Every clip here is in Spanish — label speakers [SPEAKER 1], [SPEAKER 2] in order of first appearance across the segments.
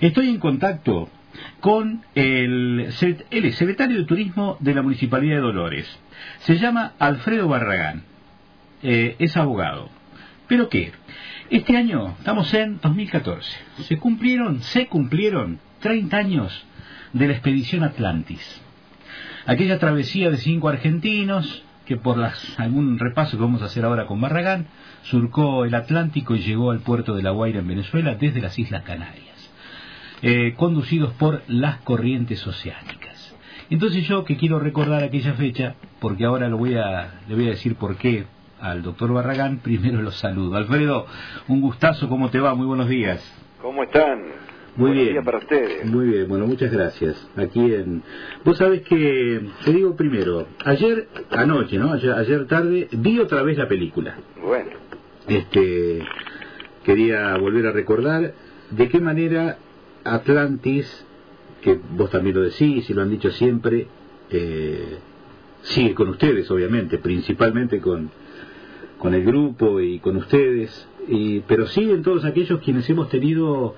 [SPEAKER 1] Estoy en contacto con el, secretario de Turismo de la Municipalidad de Dolores. Se llama Alfredo Barragán. Eh, es abogado. ¿Pero qué? Este año estamos en 2014. Se cumplieron, se cumplieron 30 años de la expedición Atlantis. Aquella travesía de cinco argentinos que por las, algún repaso que vamos a hacer ahora con Barragán, surcó el Atlántico y llegó al puerto de La Guaira en Venezuela desde las Islas Canarias. Eh, conducidos por las corrientes oceánicas. Entonces yo que quiero recordar aquella fecha, porque ahora lo voy a, le voy a decir por qué al doctor Barragán, primero los saludo. Alfredo, un gustazo, ¿cómo te va? Muy buenos días.
[SPEAKER 2] ¿Cómo están?
[SPEAKER 1] Muy bien.
[SPEAKER 2] Días para ustedes.
[SPEAKER 1] Muy bien, bueno, muchas gracias. Aquí en... Vos sabés que, te digo primero, ayer, anoche, ¿no? Ayer, ayer tarde, vi otra vez la película.
[SPEAKER 2] Bueno.
[SPEAKER 1] Este, quería volver a recordar de qué manera Atlantis, que vos también lo decís y lo han dicho siempre, eh, sigue con ustedes, obviamente, principalmente con, con el grupo y con ustedes, y, pero siguen todos aquellos quienes hemos tenido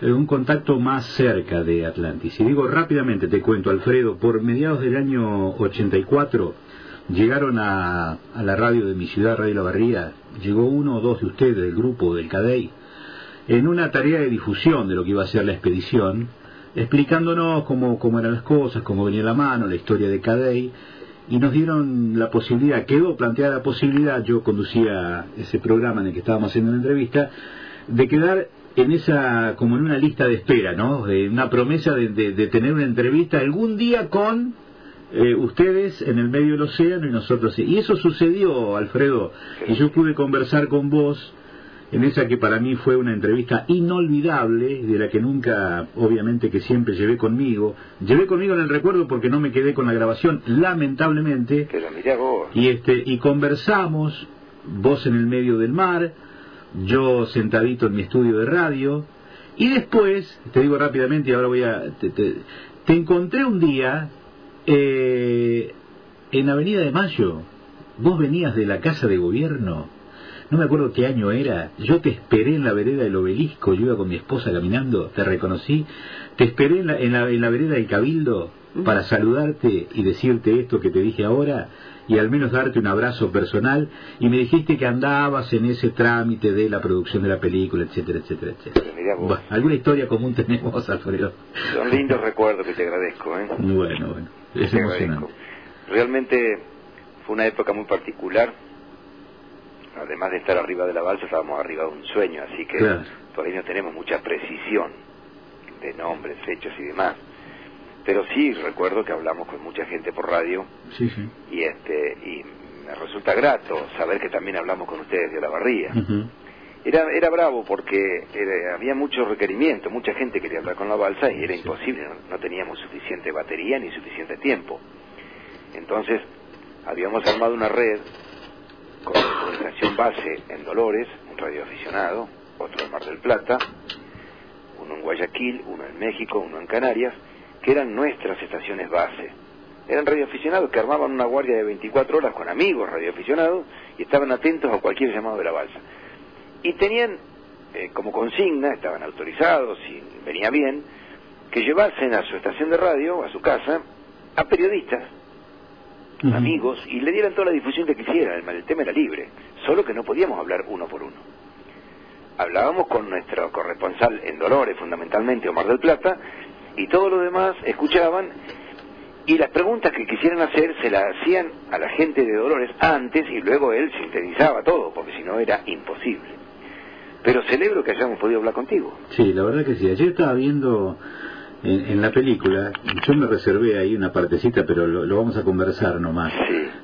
[SPEAKER 1] eh, un contacto más cerca de Atlantis. Y digo rápidamente, te cuento, Alfredo, por mediados del año 84 llegaron a, la radio de mi ciudad, Radio La Barría, llegó uno o dos de ustedes del grupo del CADEI, en una tarea de difusión de lo que iba a ser la expedición, explicándonos cómo, cómo eran las cosas, cómo venía la mano, la historia de Cadey, y nos dieron la posibilidad, quedó planteada la posibilidad, yo conducía ese programa en el que estábamos haciendo la entrevista, de quedar en esa, como en una lista de espera, ¿no? De una promesa de, de, tener una entrevista algún día con eh, ustedes en el medio del océano y nosotros. Y eso sucedió, Alfredo, y yo pude conversar con vos en esa que para mí fue una entrevista inolvidable, de la que nunca, obviamente que siempre llevé conmigo. Llevé conmigo en el recuerdo porque no me quedé con la grabación, lamentablemente. Y, este, y conversamos, vos en el medio del mar, yo sentadito en mi estudio de radio, y después, te digo rápidamente y ahora voy a... Te, encontré un día eh, en Avenida de Mayo, vos venías de la casa de gobierno no me acuerdo qué año era, yo te esperé en la vereda del obelisco, yo iba con mi esposa caminando, te reconocí, te esperé en la, en la, vereda del Cabildo para saludarte y decirte esto que te dije ahora y al menos darte un abrazo personal y me dijiste que andabas en ese trámite de la producción de la película, etcétera, etcétera, etcétera. alguna historia común tenemos, Alfredo.
[SPEAKER 2] Son lindos recuerdos que te agradezco, ¿eh?
[SPEAKER 1] Bueno, bueno, es emocionante.
[SPEAKER 2] Realmente fue una época muy particular además de estar arriba de la balsa, estábamos arriba de un sueño, así que por ahí no tenemos mucha precisión de nombres, fechas y demás. Pero sí recuerdo que hablamos con mucha gente por radio y este y me resulta grato saber que también hablamos con ustedes de la barría. Era, era bravo porque había mucho requerimiento, mucha gente quería hablar con la balsa y era imposible, no teníamos suficiente batería ni suficiente tiempo. Entonces habíamos armado una red con comunicación base en Dolores, un radioaficionado, otro en Mar del Plata, uno en Guayaquil, uno en México, uno en Canarias, que eran nuestras estaciones base. Eran radioaficionados que armaban una guardia de 24 horas con amigos radioaficionados y estaban atentos a cualquier llamado de la balsa. Y tenían eh, como consigna, estaban autorizados y venía bien, que llevasen a su estación de radio, a su casa, a periodistas amigos, y le dieran toda la difusión que quisieran, el, tema era libre, solo que no podíamos hablar uno por uno. Hablábamos con nuestro corresponsal en Dolores, fundamentalmente Omar del Plata, y todos los demás escuchaban y las preguntas que quisieran hacer se las hacían a la gente de Dolores antes y luego él sintetizaba todo, porque si no era imposible. Pero celebro que hayamos podido hablar contigo.
[SPEAKER 1] Sí, la verdad que sí. Ayer estaba viendo en, la película, yo me reservé ahí una partecita, pero lo, vamos a conversar nomás,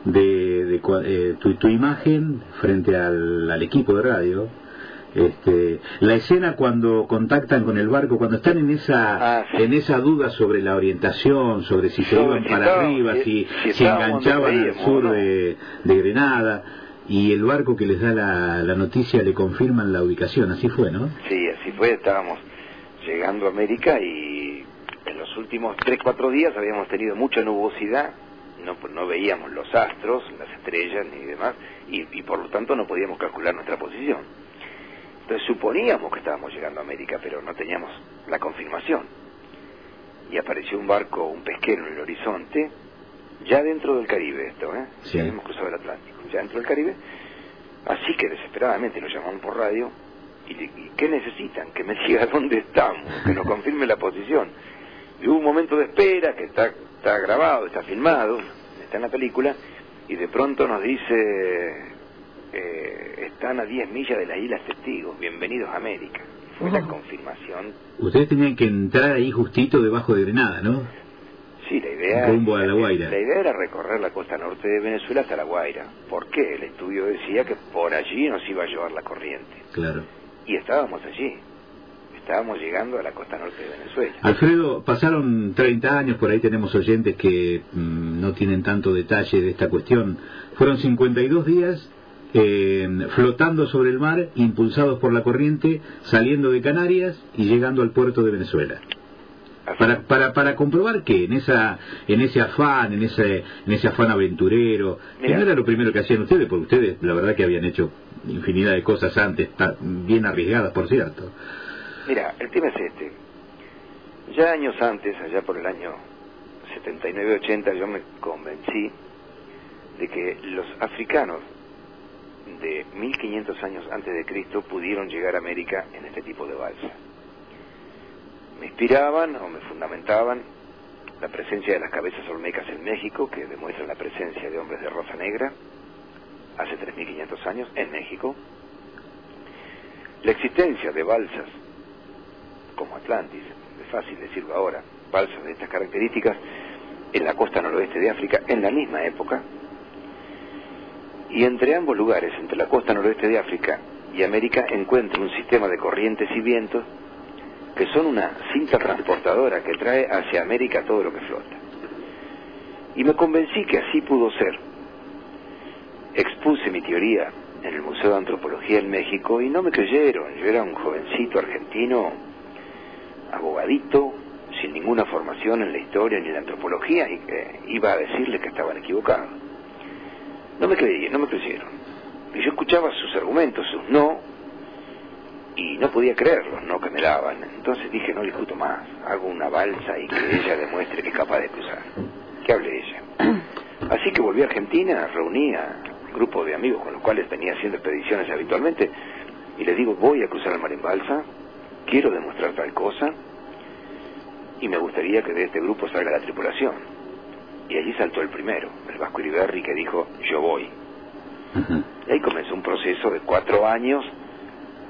[SPEAKER 1] de, de eh, tu, tu, imagen frente al, equipo de radio Este, la escena cuando contactan con el barco, cuando están en esa ah, en esa duda sobre la orientación, sobre si se iban para arriba, si, si, enganchaban al sur de, Grenada, y el barco que les da la, la noticia le confirman la ubicación, así fue, ¿no?
[SPEAKER 2] Sí, así fue, estábamos llegando a América y en los últimos 3, 4 días habíamos tenido mucha nubosidad, no, no veíamos los astros, las estrellas ni demás, y, y por lo tanto no podíamos calcular nuestra posición. Entonces suponíamos que estábamos llegando a América, pero no teníamos la confirmación. Y apareció un barco, un pesquero en el horizonte, ya dentro del Caribe esto, ¿eh? Sí. habíamos cruzado el Atlántico, ya dentro del Caribe. Así que desesperadamente lo llamaron por radio. ¿Y, qué necesitan? Que me diga dónde estamos, que nos confirme la posición. Y hubo un momento de espera que está, está grabado, está filmado, está en la película, y de pronto nos dice eh, están a 10 millas de las Islas Testigos, bienvenidos a América. Fue la confirmación.
[SPEAKER 1] Ustedes tenían que entrar ahí justito debajo de Grenada, ¿no?
[SPEAKER 2] Sí, la idea,
[SPEAKER 1] Rumbo a la, Guaira.
[SPEAKER 2] la idea era recorrer la costa norte de Venezuela hasta la Guaira. ¿Por qué? El estudio decía que por allí nos iba a llevar la corriente.
[SPEAKER 1] Claro.
[SPEAKER 2] Y estábamos allí. Estábamos llegando a la costa norte de Venezuela.
[SPEAKER 1] Alfredo, pasaron 30 años, por ahí tenemos oyentes que mm, no tienen tanto detalle de esta cuestión. Fueron 52 días eh, flotando sobre el mar, impulsados por la corriente, saliendo de Canarias y llegando al puerto de Venezuela. Para, para, para comprobar que en esa en ese afán, en ese en ese afán aventurero, que no era lo primero que hacían ustedes, porque ustedes la verdad que habían hecho infinidad de cosas antes, bien arriesgadas, por cierto.
[SPEAKER 2] Mira, el tema es este. Ya años antes, allá por el año 79-80, yo me convencí de que los africanos de 1500 años antes de Cristo pudieron llegar a América en este tipo de balsa. Me inspiraban o me fundamentaban la presencia de las cabezas olmecas en México, que demuestran la presencia de hombres de rosa negra hace 3500 años en México, la existencia de balsas como Atlantis, es fácil decirlo ahora, balsas de estas características en la costa noroeste de África en la misma época, y entre ambos lugares, entre la costa noroeste de África y América, encuentro un sistema de corrientes y vientos que son una cinta transportadora que trae hacia América todo lo que flota. Y me convencí que así pudo ser. Expuse mi teoría en el Museo de Antropología en México y no me creyeron. Yo era un jovencito argentino, abogadito, sin ninguna formación en la historia ni la antropología y que iba a decirles que estaban equivocados. No me creían, no me creyeron. Y yo escuchaba sus argumentos, sus no, y no podía creerlos, no que me daban. Entonces dije, no discuto más, hago una balsa y que ella demuestre que es capaz de cruzar. Que hable ella. Así que volví a Argentina, reuní a un grupo de amigos con los cuales venía haciendo expediciones habitualmente, y les digo, voy a cruzar el mar en balsa, quiero demostrar tal cosa, y me gustaría que de este grupo salga la tripulación. Y allí saltó el primero, el Vasco Iriberri, que dijo, yo voy. Y ahí comenzó un proceso de cuatro años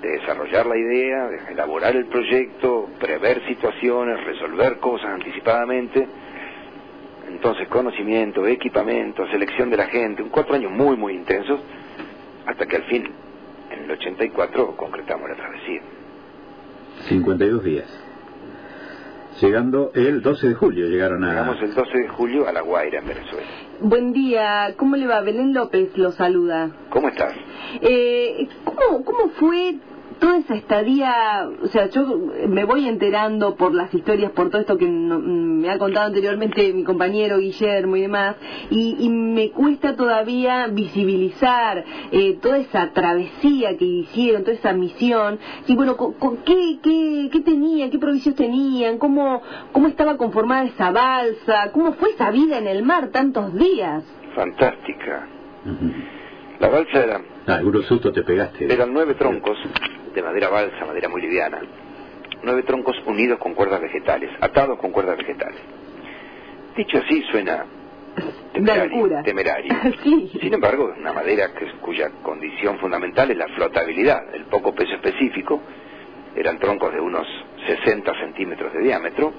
[SPEAKER 2] de desarrollar la idea, de elaborar el proyecto, prever situaciones, resolver cosas anticipadamente. Entonces, conocimiento, equipamiento, selección de la gente, un cuatro años muy, muy intensos, hasta que al fin, en el 84, concretamos la travesía.
[SPEAKER 1] 52 días llegando el 12 de julio. Llegaron a...
[SPEAKER 2] Llegamos el 12 de julio a La Guaira, en Venezuela.
[SPEAKER 3] Buen día, ¿cómo le va? Belén López lo saluda.
[SPEAKER 2] ¿Cómo estás?
[SPEAKER 3] Eh, ¿cómo, ¿Cómo fue toda esa estadía, o sea, yo me voy enterando por las historias, por todo esto que me ha contado anteriormente mi compañero Guillermo y demás, y, me cuesta todavía visibilizar eh, toda esa travesía que hicieron, toda esa misión, y bueno, con, ¿qué, qué, qué tenían, qué provisiones tenían, cómo, cómo estaba conformada esa balsa, cómo fue esa vida en el mar tantos días.
[SPEAKER 2] Fantástica. La balsa era...
[SPEAKER 1] Ah, susto te pegaste.
[SPEAKER 2] Eran nueve troncos de madera balsa, madera muy liviana. Nueve troncos unidos con cuerdas vegetales, atados con cuerdas vegetales. Dicho así suena temerario. temerario. Sin embargo, es una madera cuya condición fundamental es la flotabilidad, el poco peso específico. Eran troncos de unos 60 centímetros de diámetro.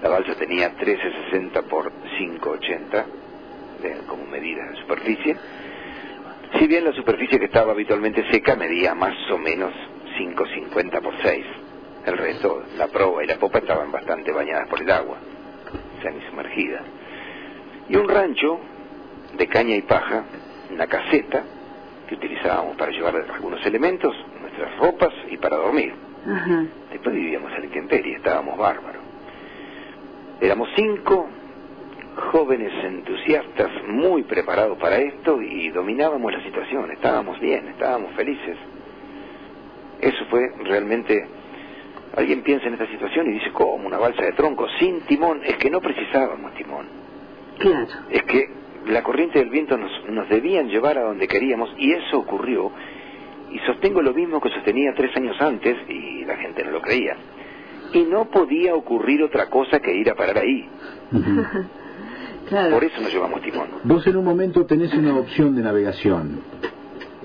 [SPEAKER 2] La balsa tenía 1360 por 580 como medida de superficie Si bien la superficie que estaba habitualmente seca medía más o menos 5,50 por 6, el resto, la proa y la popa estaban bastante bañadas por el agua, sumergida. Y un rancho de caña y paja, una caseta, que utilizábamos para llevar algunos elementos, nuestras ropas y para dormir. Después vivíamos en la intemperie, estábamos bárbaros. Éramos cinco jóvenes entusiastas, muy preparados para esto y dominábamos la situación, estábamos bien, estábamos felices. Eso fue realmente... Alguien piensa en esta situación y dice, ¿cómo una balsa de tronco sin timón? Es que no precisábamos timón.
[SPEAKER 3] Claro.
[SPEAKER 2] Es que la corriente del viento nos, nos debían llevar a donde queríamos y eso ocurrió. Y sostengo lo mismo que sostenía tres años antes y la gente no lo creía. Y no podía ocurrir otra cosa que ir a parar ahí. Por eso nos llevamos timón.
[SPEAKER 1] Vos en un momento tenés una opción de navegación,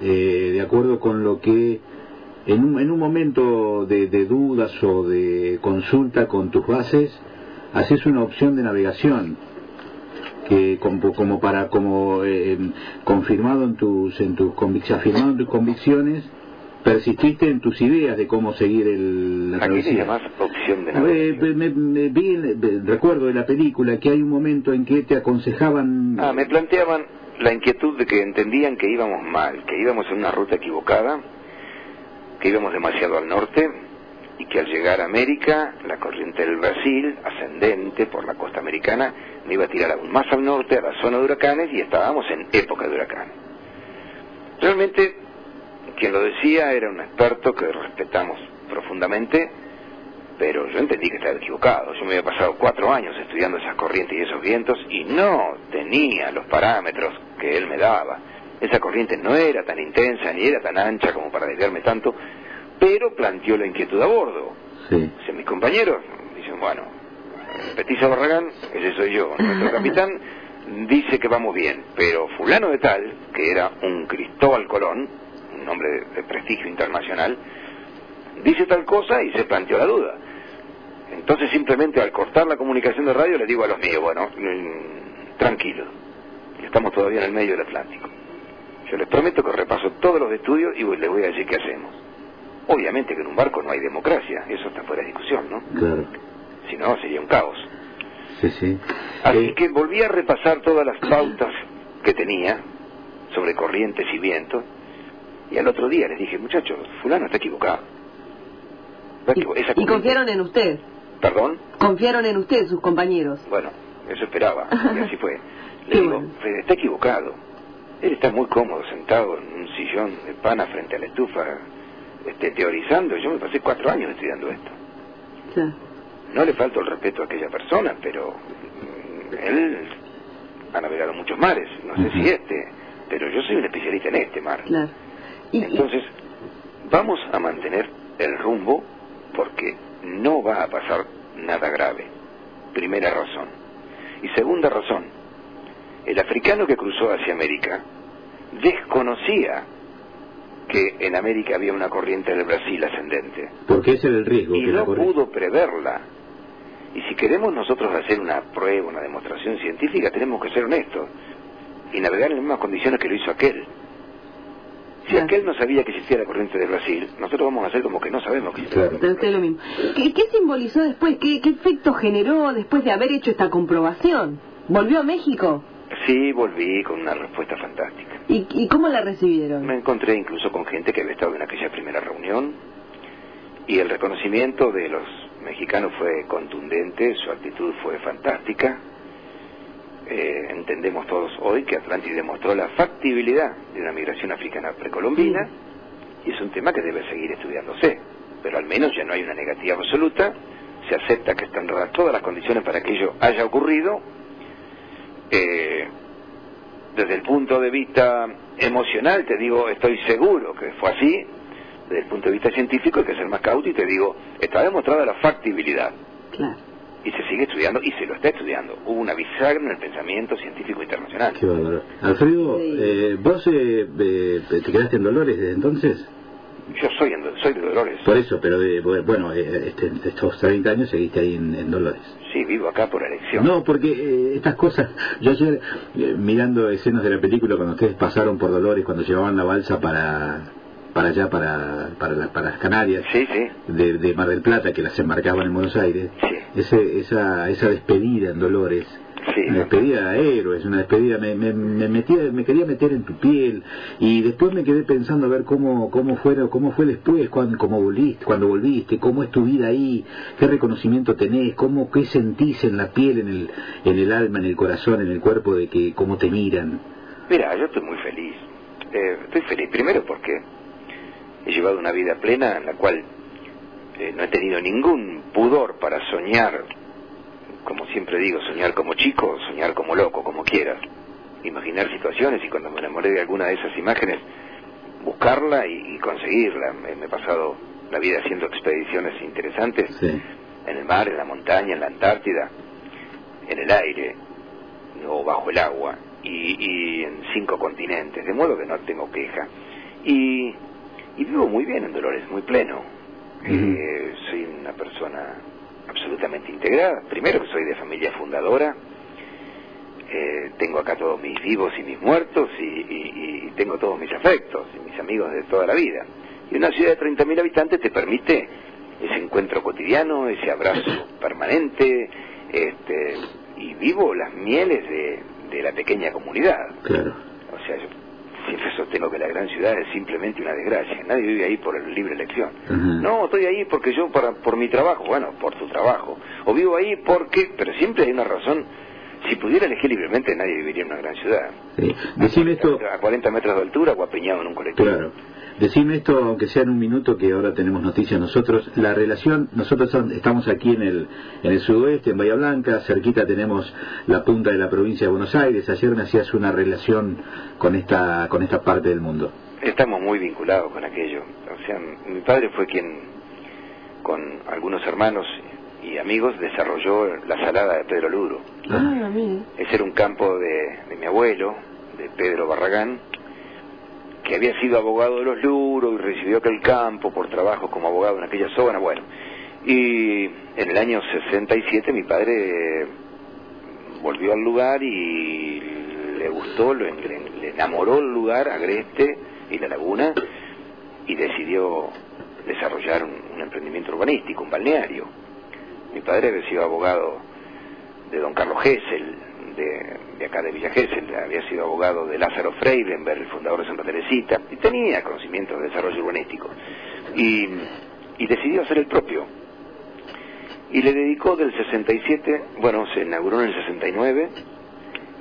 [SPEAKER 1] eh, de acuerdo con lo que en un, en un momento de, dudas o de consulta con tus bases, haces una opción de navegación que como, como para como eh, confirmado en tus en tus convicciones afirmado en tus convicciones persististe en tus ideas de cómo seguir el,
[SPEAKER 2] la ¿A qué llamas opción de navegación?
[SPEAKER 1] me, me, vi, recuerdo de la película que hay un momento en que te aconsejaban...
[SPEAKER 2] Ah, me planteaban la inquietud de que entendían que íbamos mal, que íbamos en una ruta equivocada, que íbamos demasiado al norte y que al llegar a América, la corriente del Brasil, ascendente por la costa americana, me iba a tirar aún más al norte, a la zona de huracanes, y estábamos en época de huracán. Realmente quien lo decía era un experto que respetamos profundamente, pero yo entendí que estaba equivocado. Yo me había pasado cuatro años estudiando esas corrientes y esos vientos y no tenía los parámetros que él me daba. Esa corriente no era tan intensa ni era tan ancha como para desviarme tanto, pero planteó la inquietud a bordo. Sí. mis compañeros dicen, bueno, Petiza Barragán, ese soy yo, nuestro capitán, dice que vamos bien, pero fulano de tal, que era un Cristóbal Colón, un hombre de, prestigio internacional, dice tal cosa y se planteó la duda. Entonces simplemente al cortar la comunicación de radio le digo a los míos, bueno, mm, tranquilo, estamos todavía en el medio del Atlántico. Yo les prometo que repaso todos los estudios y les voy a decir qué hacemos. Obviamente que en un barco no hay democracia, eso está fuera de discusión, ¿no?
[SPEAKER 1] Claro.
[SPEAKER 2] Si no, sería un caos.
[SPEAKER 1] Sí, sí.
[SPEAKER 2] Así eh, que volví a repasar todas las pautas que tenía sobre corrientes y vientos y al otro día les dije, muchachos, fulano está equivocado.
[SPEAKER 3] y, confiaron en usted.
[SPEAKER 2] ¿Perdón?
[SPEAKER 3] Confiaron en usted, sus compañeros.
[SPEAKER 2] Bueno, eso esperaba, y así fue. Le digo, está equivocado. Él está muy cómodo sentado en un sillón de pana frente a la estufa, este, teorizando. Yo me pasé cuatro años estudiando esto. No le falta el respeto a aquella persona, pero él ha navegado muchos mares. No sé si este, pero yo soy un especialista en este mar.
[SPEAKER 3] Claro.
[SPEAKER 2] Entonces, vamos a mantener el rumbo porque no va a pasar nada grave. Primera razón. Y segunda razón, el africano que cruzó hacia América desconocía que en América había una corriente del Brasil ascendente.
[SPEAKER 1] Porque ese era el riesgo.
[SPEAKER 2] Y no pudo preverla. Y si queremos nosotros hacer una prueba, una demostración científica, tenemos que ser honestos y navegar en las mismas condiciones que lo hizo aquel. Si aquel no sabía que existía la corriente de Brasil, nosotros vamos a hacer como que no sabemos que
[SPEAKER 3] existía. Lo mismo. ¿Qué, simbolizó después? ¿Qué, efecto generó después de haber hecho esta comprobación? ¿Volvió a México?
[SPEAKER 2] Sí, volví con una respuesta fantástica.
[SPEAKER 3] ¿Y, ¿Y cómo la recibieron?
[SPEAKER 2] Me encontré incluso con gente que había estado en aquella primera reunión y el reconocimiento de los mexicanos fue contundente, su actitud fue fantástica entendemos todos hoy que Atlantis demostró la factibilidad de una migración africana precolombina y es un tema que debe seguir estudiándose, pero al menos ya no hay una negativa absoluta, se acepta que están dadas todas las condiciones para que ello haya ocurrido. Eh, desde el punto de vista emocional te digo, estoy seguro que fue así, desde el punto de vista científico hay que ser más cauto y te digo, está demostrada la factibilidad.
[SPEAKER 3] Claro
[SPEAKER 2] y se sigue estudiando y se lo está estudiando. Hubo una bisagra en el pensamiento científico internacional.
[SPEAKER 1] Qué Alfredo, eh, ¿vos eh, te quedaste en Dolores desde entonces?
[SPEAKER 2] Yo soy, soy de Dolores.
[SPEAKER 1] Por eso, pero de, bueno, eh, este, estos 30 años seguiste ahí en, Dolores.
[SPEAKER 2] Sí, vivo acá por elección.
[SPEAKER 1] No, porque eh, estas cosas, yo ayer eh, mirando escenas de la película cuando ustedes pasaron por Dolores, cuando llevaban la balsa para para allá, para, para, para las Canarias, De, de, Mar del Plata, que las embarcaban en Buenos Aires, Ese, esa, esa despedida en Dolores, una despedida de héroes, una despedida, me, me, me, metía, me quería meter en tu piel y después me quedé pensando a ver cómo, cómo, fue, cómo fue después, cuando, cómo volviste, cuando volviste, cómo es tu vida ahí, qué reconocimiento tenés, cómo, qué sentís en la piel, en el, en el alma, en el corazón, en el cuerpo, de que cómo te miran.
[SPEAKER 2] Mira, yo estoy muy feliz. Eh, estoy feliz primero porque he llevado una vida plena en la cual eh, no he tenido ningún pudor para soñar como siempre digo, soñar como chico, soñar como loco, como quieras. Imaginar situaciones y cuando me enamoré de alguna de esas imágenes, buscarla y, conseguirla. Me, he pasado la vida haciendo expediciones interesantes en el mar, en la montaña, en la Antártida, en el aire o bajo el agua y, en cinco continentes, de modo que no tengo queja. Y, vivo muy bien en Dolores, muy pleno. Eh, soy una persona absolutamente integrada. Primero soy de familia fundadora, eh, tengo acá todos mis vivos y mis muertos y, tengo todos mis afectos y mis amigos de toda la vida. Y una ciudad de 30.000 habitantes te permite ese encuentro cotidiano, ese abrazo permanente, este, y vivo las mieles de, de la pequeña comunidad.
[SPEAKER 1] Claro.
[SPEAKER 2] O sea, yo siempre sostengo que la gran ciudad es simplemente una desgracia. Nadie vive ahí por libre elección. No, estoy ahí porque yo, para, por mi trabajo, bueno, por tu trabajo. O vivo ahí porque, pero siempre hay una razón. Si pudiera elegir libremente, nadie viviría en una gran ciudad.
[SPEAKER 1] Sí. Decime esto...
[SPEAKER 2] A 40 metros de altura o apiñado en un colectivo.
[SPEAKER 1] Claro. Decime esto, aunque sea en un minuto, que ahora tenemos noticias nosotros. La relación, nosotros estamos aquí en el, en el sudoeste, en Bahía Blanca, cerquita tenemos la punta de la provincia de Buenos Aires. Ayer me hacías una relación con esta, con esta parte del mundo.
[SPEAKER 2] Estamos muy vinculados con aquello. O sea, mi padre fue quien, con algunos hermanos y amigos, desarrolló la salada de Pedro Luro.
[SPEAKER 3] Ah,
[SPEAKER 2] Ese era un campo de, de mi abuelo, de Pedro Barragán, que había sido abogado de los Luros y recibió aquel campo por trabajo como abogado en aquella zona, bueno. Y en el año 67 mi padre volvió al lugar y le gustó, le, enamoró el lugar, Agreste y la laguna, y decidió desarrollar un, emprendimiento urbanístico, un balneario. Mi padre había sido abogado de don Carlos Gessel, de, acá de Villa Gesell, había sido abogado de Lázaro Freidenberg, el fundador de Santa Teresita, y tenía conocimientos de desarrollo urbanístico. Y, y decidió hacer el propio. Y le dedicó del 67, bueno, se inauguró en el 69,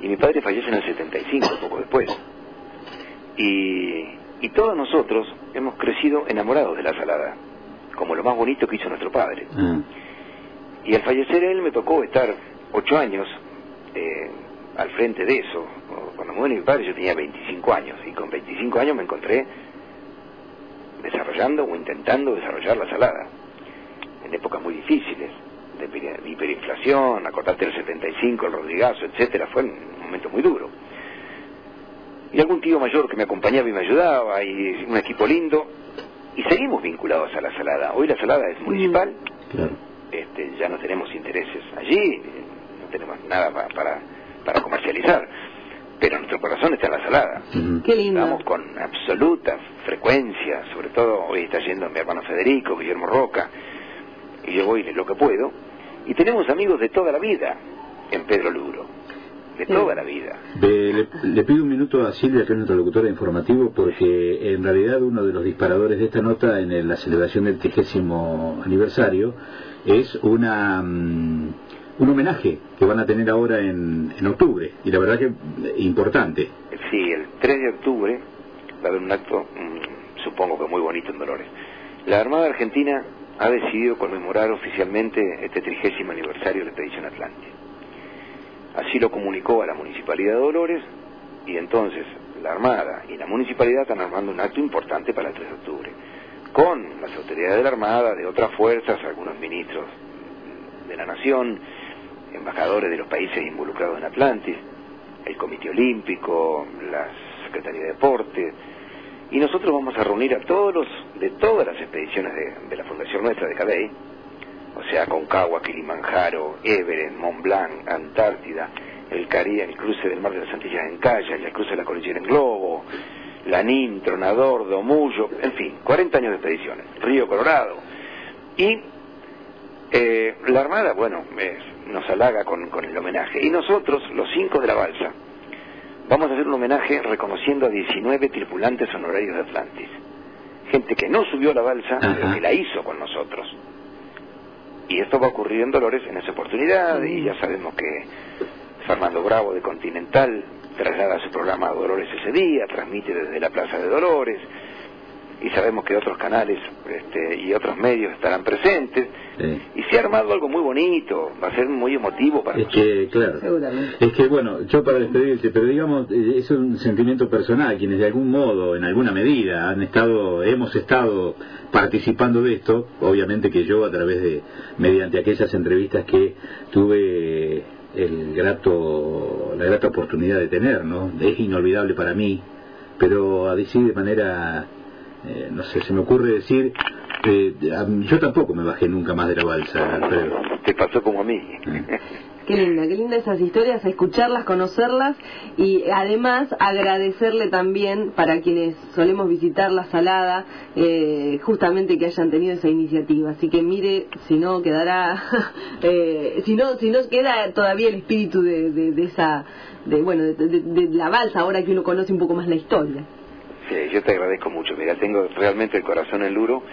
[SPEAKER 2] y mi padre fallece en el 75, poco después. Y, y todos nosotros hemos crecido enamorados de la salada, como lo más bonito que hizo nuestro padre. Ah. Y al fallecer él me tocó estar ocho años eh, al frente de eso. Cuando murió mi padre yo tenía 25 años y con 25 años me encontré desarrollando o intentando desarrollar la salada en épocas muy difíciles de hiperinflación, acordate el 75, el Rodrigazo, etcétera, fue un momento muy duro. Y algún tío mayor que me acompañaba y me ayudaba, y un equipo lindo, y seguimos vinculados a la salada. Hoy la salada es municipal, este, ya no tenemos intereses allí, tenemos nada para, para, comercializar, pero nuestro corazón está en la salada.
[SPEAKER 3] Qué lindo.
[SPEAKER 2] Vamos con absoluta frecuencia, sobre todo hoy está yendo mi hermano Federico, Guillermo Roca, y yo voy lo que puedo, y tenemos amigos de toda la vida en Pedro Luro, de toda la vida.
[SPEAKER 1] le, pido un minuto a Silvia, que es nuestra locutora informativo, porque en realidad uno de los disparadores de esta nota en la celebración del trigésimo aniversario es una... Mm, un homenaje que van a tener ahora en, en octubre, y la verdad que importante.
[SPEAKER 2] Sí, el 3 de octubre va a haber un acto, mm, supongo que muy bonito en Dolores. La Armada Argentina ha decidido conmemorar oficialmente este trigésimo aniversario de la expedición Atlante. Así lo comunicó a la Municipalidad de Dolores y entonces la Armada y la Municipalidad están armando un acto importante para el 3 de octubre, con las autoridades de la Armada, de otras fuerzas, algunos ministros de la Nación, embajadores de los países involucrados en Atlantis, el Comité Olímpico, la Secretaría de Deportes y nosotros vamos a reunir a todos los de todas las expediciones de, la fundación nuestra de Cadey, o sea, Concagua, Kilimanjaro, Everest, Mont Blanc, Antártida, el Caribe, el cruce del Mar de las Antillas en Calla, el cruce de la cordillera en Globo, Lanín, Tronador, Domullo, en fin, 40 años de expediciones, Río Colorado. Y eh, la Armada, bueno, nos halaga con, con el homenaje. Y nosotros, los cinco de la balsa, vamos a hacer un homenaje reconociendo a 19 tripulantes honorarios de Atlantis. Gente que no subió a la balsa, pero que la hizo con nosotros. Y esto va a ocurrir en Dolores en esa oportunidad, y ya sabemos que Fernando Bravo de Continental traslada su programa a Dolores ese día, transmite desde la Plaza de Dolores, y sabemos que otros canales este, y otros medios estarán presentes. Y se ha armado algo muy bonito va a ser muy emotivo para
[SPEAKER 1] es que claro. Es que bueno yo para despedirte pero digamos eh, es un sentimiento personal quienes de algún modo en alguna medida han estado hemos estado participando de esto. Obviamente que yo a través de mediante aquellas entrevistas que tuve el grato la grata oportunidad de tener no es inolvidable para mí pero a decir de manera eh, no sé, se me ocurre decir, que yo tampoco me bajé nunca más de la balsa, Alfredo.
[SPEAKER 2] Te pasó como a mí.
[SPEAKER 3] Qué linda, qué linda esas historias, escucharlas, conocerlas y además agradecerle también para quienes solemos visitar la salada, eh, justamente que hayan tenido esa iniciativa. Así que mire, si no quedará, eh, si no, si no queda todavía el espíritu de, de, esa, de bueno, de la balsa ahora que uno conoce un poco más la historia
[SPEAKER 2] yo te agradezco mucho. Mira, tengo realmente el corazón en Luro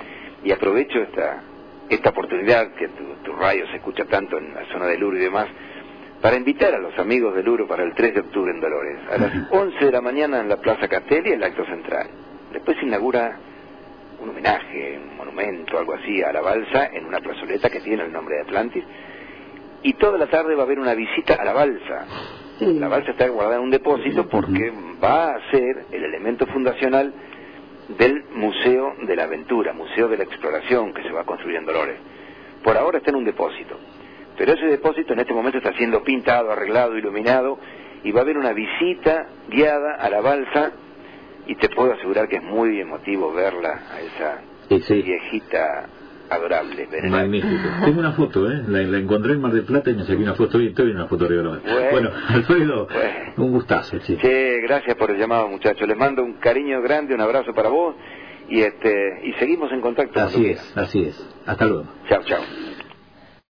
[SPEAKER 2] y aprovecho esta esta oportunidad que tu, radio se escucha tanto en la zona de Luro y demás para invitar a los amigos de Luro para el 3 de octubre en Dolores. A las 11 de la mañana en la Plaza Castelli, el acto central. Después se inaugura un homenaje, un monumento, algo así, a la balsa en una plazoleta que tiene el nombre de Atlantis. Y toda la tarde va a haber una visita a la balsa la balsa está guardada en un depósito porque va a ser el elemento fundacional del Museo de la Aventura, Museo de la Exploración que se va a construir en Dolores. Por ahora está en un depósito, pero ese depósito en este momento está siendo pintado, arreglado, iluminado y va a haber una visita guiada a la balsa y te puedo asegurar que es muy emotivo verla a esa viejita adorable.
[SPEAKER 1] Magnífico. Tengo una foto, ¿eh? La, encontré en Mar del Plata y me saqué una foto y estoy una foto Bueno, bueno Alfredo, un gustazo.
[SPEAKER 2] Sí. gracias por el llamado, muchachos. Les mando un cariño grande, un abrazo para vos y este y seguimos en contacto.
[SPEAKER 1] Así es, así es. Hasta luego.
[SPEAKER 2] Chao, chao.